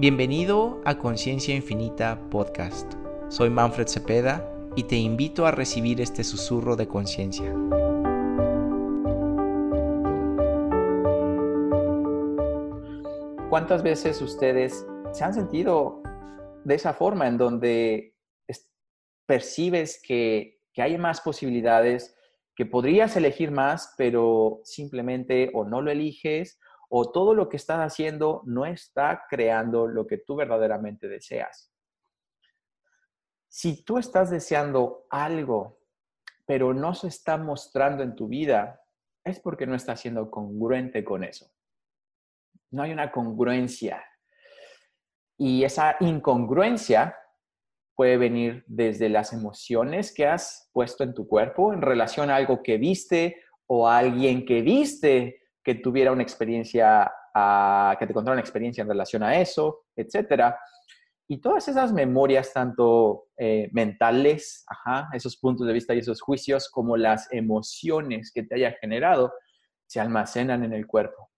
Bienvenido a Conciencia Infinita Podcast. Soy Manfred Cepeda y te invito a recibir este susurro de conciencia. ¿Cuántas veces ustedes se han sentido de esa forma en donde percibes que, que hay más posibilidades, que podrías elegir más, pero simplemente o no lo eliges o todo lo que estás haciendo no está creando lo que tú verdaderamente deseas. Si tú estás deseando algo, pero no se está mostrando en tu vida, es porque no estás siendo congruente con eso. No hay una congruencia. Y esa incongruencia puede venir desde las emociones que has puesto en tu cuerpo en relación a algo que viste o a alguien que viste que tuviera una experiencia, ah, que te contara una experiencia en relación a eso, etcétera. Y todas esas memorias, tanto eh, mentales, esos puntos de vista y esos juicios, como las emociones que te haya generado, se almacenan en el cuerpo.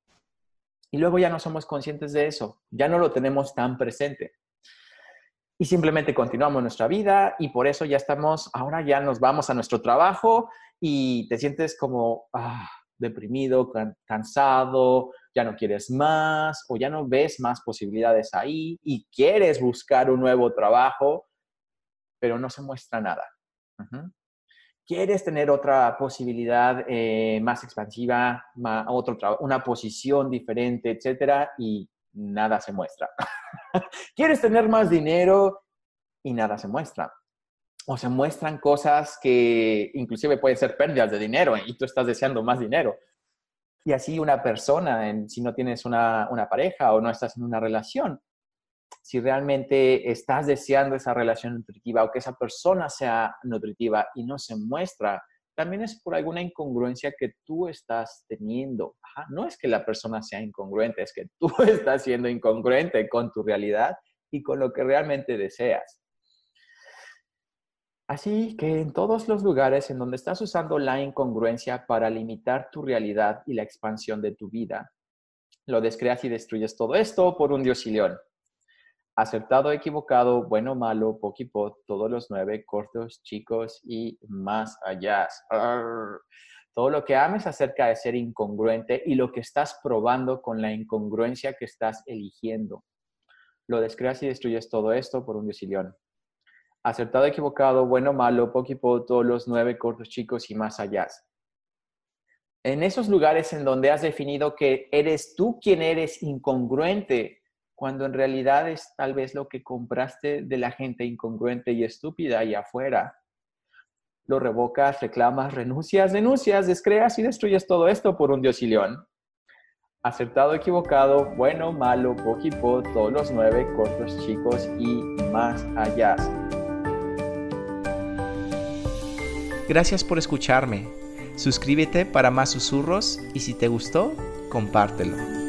Y luego ya no somos conscientes de eso, ya no lo tenemos tan presente. Y simplemente continuamos nuestra vida y por eso ya estamos, ahora ya nos vamos a nuestro trabajo y te sientes como, ah, deprimido, cansado, ya no quieres más o ya no ves más posibilidades ahí y quieres buscar un nuevo trabajo, pero no se muestra nada. Quieres tener otra posibilidad eh, más expansiva, otro una posición diferente, etcétera, y nada se muestra. Quieres tener más dinero y nada se muestra o se muestran cosas que inclusive pueden ser pérdidas de dinero y tú estás deseando más dinero. Y así una persona, en, si no tienes una, una pareja o no estás en una relación, si realmente estás deseando esa relación nutritiva o que esa persona sea nutritiva y no se muestra, también es por alguna incongruencia que tú estás teniendo. No es que la persona sea incongruente, es que tú estás siendo incongruente con tu realidad y con lo que realmente deseas. Así que en todos los lugares en donde estás usando la incongruencia para limitar tu realidad y la expansión de tu vida, lo descreas y destruyes todo esto por un dios león. Acertado, equivocado, bueno, malo, poquipot, todos los nueve, cortos, chicos y más allá. Todo lo que ames acerca de ser incongruente y lo que estás probando con la incongruencia que estás eligiendo. Lo descreas y destruyes todo esto por un dios león acertado, equivocado, bueno, malo, poquipo, todos los nueve cortos chicos y más allá. En esos lugares en donde has definido que eres tú quien eres incongruente, cuando en realidad es tal vez lo que compraste de la gente incongruente y estúpida allá afuera. Lo revocas, reclamas, renuncias, denuncias, descreas y destruyes todo esto por un dios y. Acertado, equivocado, bueno, malo, poquipo, todos los nueve, cortos, chicos y más allá. Gracias por escucharme. Suscríbete para más susurros y si te gustó, compártelo.